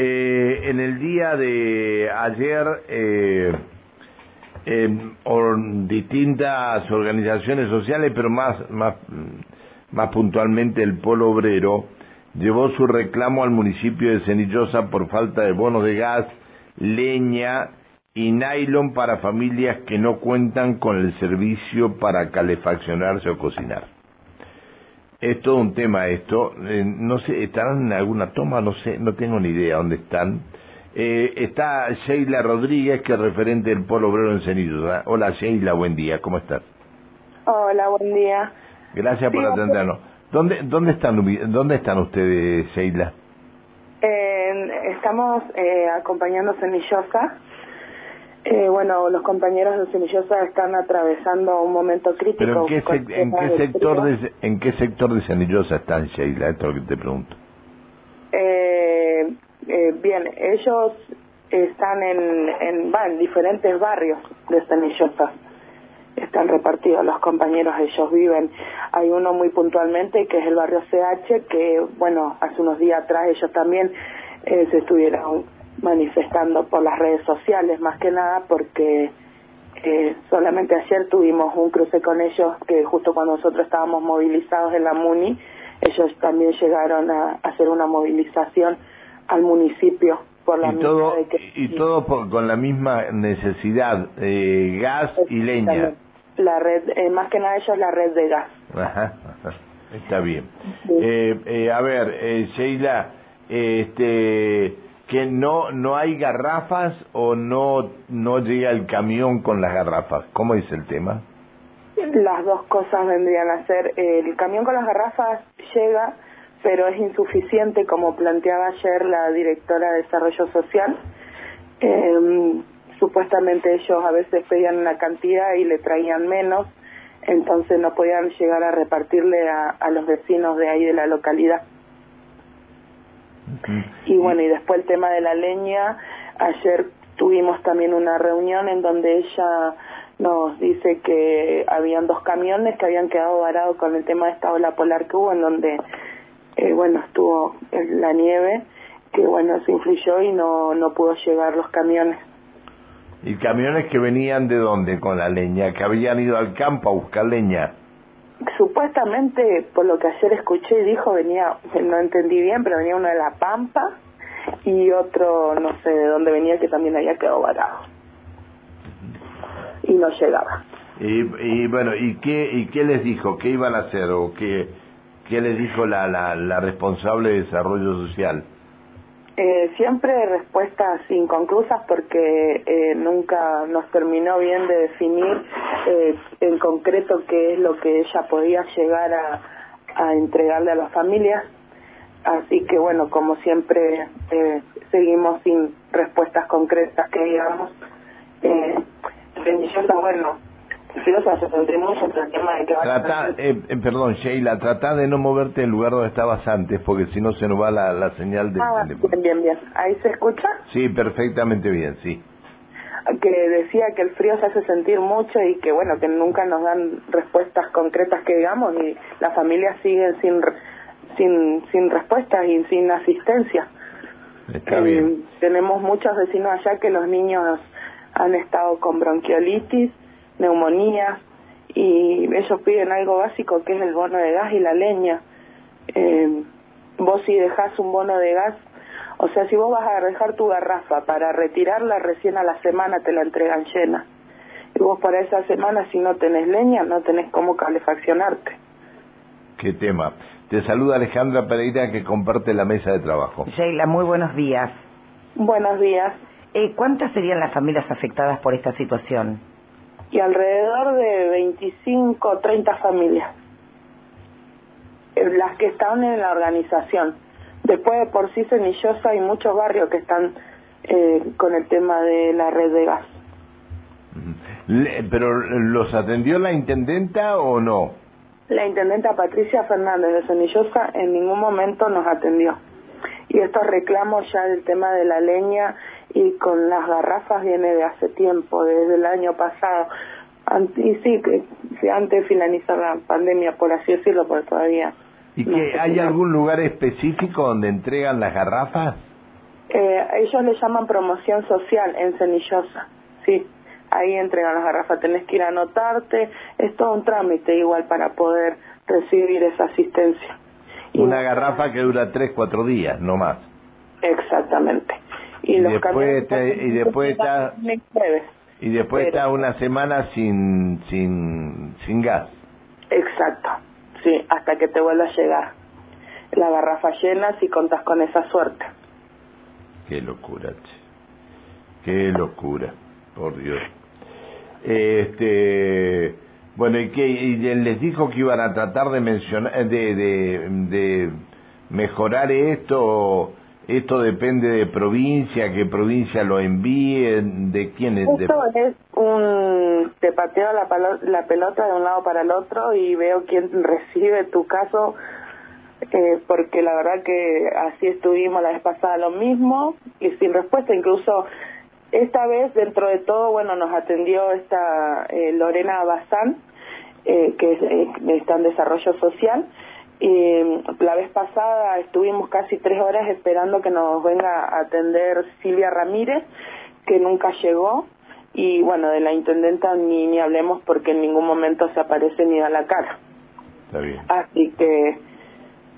Eh, en el día de ayer, eh, distintas organizaciones sociales, pero más, más, más puntualmente el Polo Obrero, llevó su reclamo al municipio de Cenillosa por falta de bonos de gas, leña y nylon para familias que no cuentan con el servicio para calefaccionarse o cocinar. Es todo un tema esto. Eh, no sé, estarán en alguna toma, no sé, no tengo ni idea dónde están. Eh, está Sheila Rodríguez, que es referente del Polo Obrero en Cenillosa. Hola Sheila, buen día, ¿cómo estás? Hola, buen día. Gracias por atendernos. ¿Dónde, dónde, están, ¿Dónde están ustedes, Sheila? Eh, estamos eh, acompañando Cenillosa. Eh, bueno, los compañeros de Cenillosa están atravesando un momento crítico. ¿Pero en qué, en qué sector de, en qué sector de Cenillosa están, Sheila? Esto es lo que te pregunto. Eh, eh, bien, ellos están en, en, en diferentes barrios de Cenillosa están repartidos los compañeros, ellos viven. Hay uno muy puntualmente que es el barrio CH, que bueno, hace unos días atrás ellos también eh, se estuvieron manifestando por las redes sociales, más que nada porque eh, solamente ayer tuvimos un cruce con ellos que justo cuando nosotros estábamos movilizados en la MUNI, ellos también llegaron a, hacer una movilización al municipio por la y todo, y todo con la misma necesidad, eh, gas y leña la red, eh, más que nada ellos la red de gas. Ajá, está bien. Eh, eh, a ver, eh, Sheila, este, que no no hay garrafas o no no llega el camión con las garrafas. ¿Cómo es el tema? Las dos cosas vendrían a ser, el camión con las garrafas llega, pero es insuficiente, como planteaba ayer la directora de Desarrollo Social. Eh, supuestamente ellos a veces pedían una cantidad y le traían menos, entonces no podían llegar a repartirle a, a los vecinos de ahí de la localidad. Y bueno, y después el tema de la leña, ayer tuvimos también una reunión en donde ella nos dice que habían dos camiones que habían quedado varados con el tema de esta ola polar que hubo, en donde, eh, bueno, estuvo la nieve, que bueno, se influyó y no, no pudo llegar los camiones. ¿Y camiones que venían de dónde con la leña? ¿Que habían ido al campo a buscar leña? Supuestamente, por lo que ayer escuché y dijo, venía, no entendí bien, pero venía uno de La Pampa y otro, no sé de dónde venía, que también había quedado varado. Y no llegaba. Y, y bueno, ¿y qué, ¿y qué les dijo? ¿Qué iban a hacer? ¿O qué, qué les dijo la, la, la responsable de desarrollo social? Eh, siempre respuestas inconclusas porque eh, nunca nos terminó bien de definir eh, en concreto qué es lo que ella podía llegar a, a entregarle a las familias. Así que bueno, como siempre eh, seguimos sin respuestas concretas que digamos. Eh, bueno, Trata, eh, eh, perdón, Sheila, trata de no moverte del lugar donde estabas antes, porque si no se nos va la, la señal de ah, Bien, bien, bien. ¿Ahí se escucha? Sí, perfectamente bien, sí. Que decía que el frío se hace sentir mucho y que, bueno, que nunca nos dan respuestas concretas que digamos y las familias siguen sin sin sin respuestas y sin asistencia. Está bien. Eh, tenemos muchos vecinos allá que los niños han estado con bronquiolitis neumonía y ellos piden algo básico que es el bono de gas y la leña. Eh, vos si dejas un bono de gas, o sea, si vos vas a dejar tu garrafa para retirarla recién a la semana te la entregan llena. Y vos para esa semana si no tenés leña no tenés cómo calefaccionarte. Qué tema. Te saluda Alejandra Pereira que comparte la mesa de trabajo. Sheila, muy buenos días. Buenos días. Eh, ¿Cuántas serían las familias afectadas por esta situación? y alrededor de 25 o 30 familias, eh, las que están en la organización. Después de por sí Cenillosa hay muchos barrios que están eh, con el tema de la red de gas. ¿Pero los atendió la intendenta o no? La intendenta Patricia Fernández de Cenillosa en ningún momento nos atendió. Y estos reclamos ya del tema de la leña y con las garrafas viene de hace tiempo, desde el año pasado. Y sí, que antes de finalizar la pandemia, por así decirlo, porque todavía... ¿Y que hay algún lugar específico donde entregan las garrafas? Eh, ellos le llaman promoción social en Cenillosa, sí. Ahí entregan las garrafas, tenés que ir a anotarte, es todo un trámite igual para poder recibir esa asistencia. Una garrafa que dura tres, cuatro días, no más. Exactamente. Y, después y después está y después está una semana sin sin sin gas. Exacto. Hasta que te vuelva a llegar la garrafa llena si contas con esa suerte. Qué locura, Qué locura, por Dios. Este, bueno, ¿y qué? ¿Y les dijo que iban a tratar de mencionar, de, de mejorar esto? ¿Esto depende de provincia? ¿Que provincia lo envíe? ¿De quién es? Esto es un... Te pateo la, la pelota de un lado para el otro y veo quién recibe tu caso eh, porque la verdad que así estuvimos la vez pasada lo mismo y sin respuesta, incluso esta vez dentro de todo, bueno, nos atendió esta eh, Lorena Bazán, eh, que eh, está en desarrollo social, y la vez pasada estuvimos casi tres horas esperando que nos venga a atender Silvia Ramírez, que nunca llegó, y bueno, de la intendenta ni, ni hablemos porque en ningún momento se aparece ni da la cara. Está bien. Así que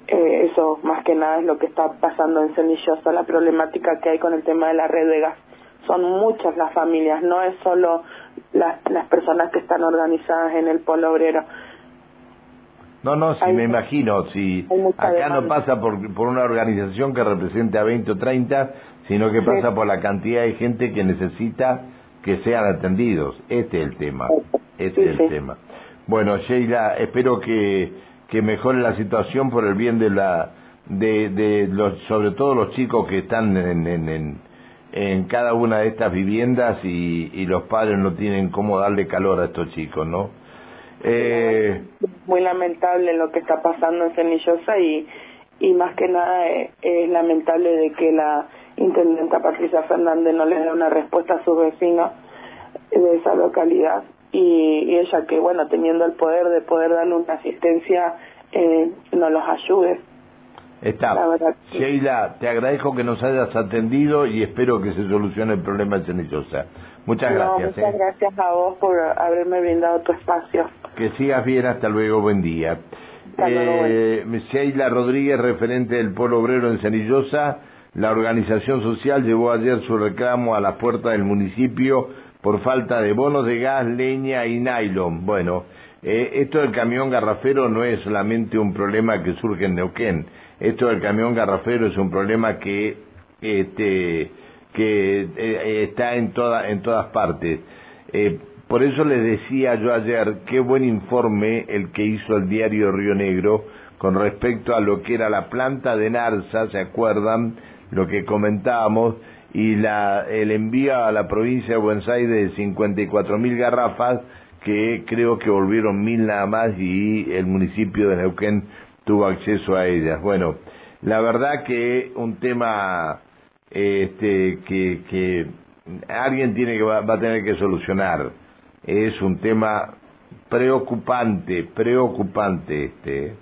eh, eso más que nada es lo que está pasando en Cenillosa, la problemática que hay con el tema de la red de gas. Son muchas las familias, no es solo las, las personas que están organizadas en el polo obrero. No, no, sí me imagino, si acá no pasa por, por una organización que represente a 20 o 30, sino que pasa por la cantidad de gente que necesita que sean atendidos. Este es el tema, este es el tema. Bueno, Sheila, espero que que mejore la situación por el bien de la de, de los sobre todo los chicos que están en, en, en, cada una de estas viviendas y, y los padres no tienen cómo darle calor a estos chicos, ¿no? Eh, Muy lamentable lo que está pasando en Cenillosa y, y más que nada es, es lamentable de que la intendenta Patricia Fernández no le dé una respuesta a sus vecinos de esa localidad y, ella que, bueno, teniendo el poder de poder darle una asistencia, eh, nos los ayude. Está. Sheila, te agradezco que nos hayas atendido y espero que se solucione el problema de Cenillosa. Muchas gracias. Muchas ¿eh? gracias a vos por haberme brindado tu espacio. Que sigas bien, hasta luego, buen día. eh, Sheila Rodríguez, referente del Polo Obrero en Cenillosa, la organización social llevó ayer su reclamo a la puerta del municipio por falta de bonos de gas, leña y nylon. Bueno, eh, esto del camión garrafero no es solamente un problema que surge en Neuquén. Esto del camión garrafero es un problema que este que eh, está en toda en todas partes. Eh, por eso les decía yo ayer qué buen informe el que hizo el diario Río Negro con respecto a lo que era la planta de Narsa, ¿se acuerdan? Lo que comentábamos y la, el envío a la provincia de Buenos Aires de 54 mil garrafas, que creo que volvieron mil nada más y el municipio de Neuquén tuvo acceso a ellas. Bueno, la verdad que un tema este, que, alguien tiene que va, va a tener que solucionar. Es un tema preocupante, preocupante este.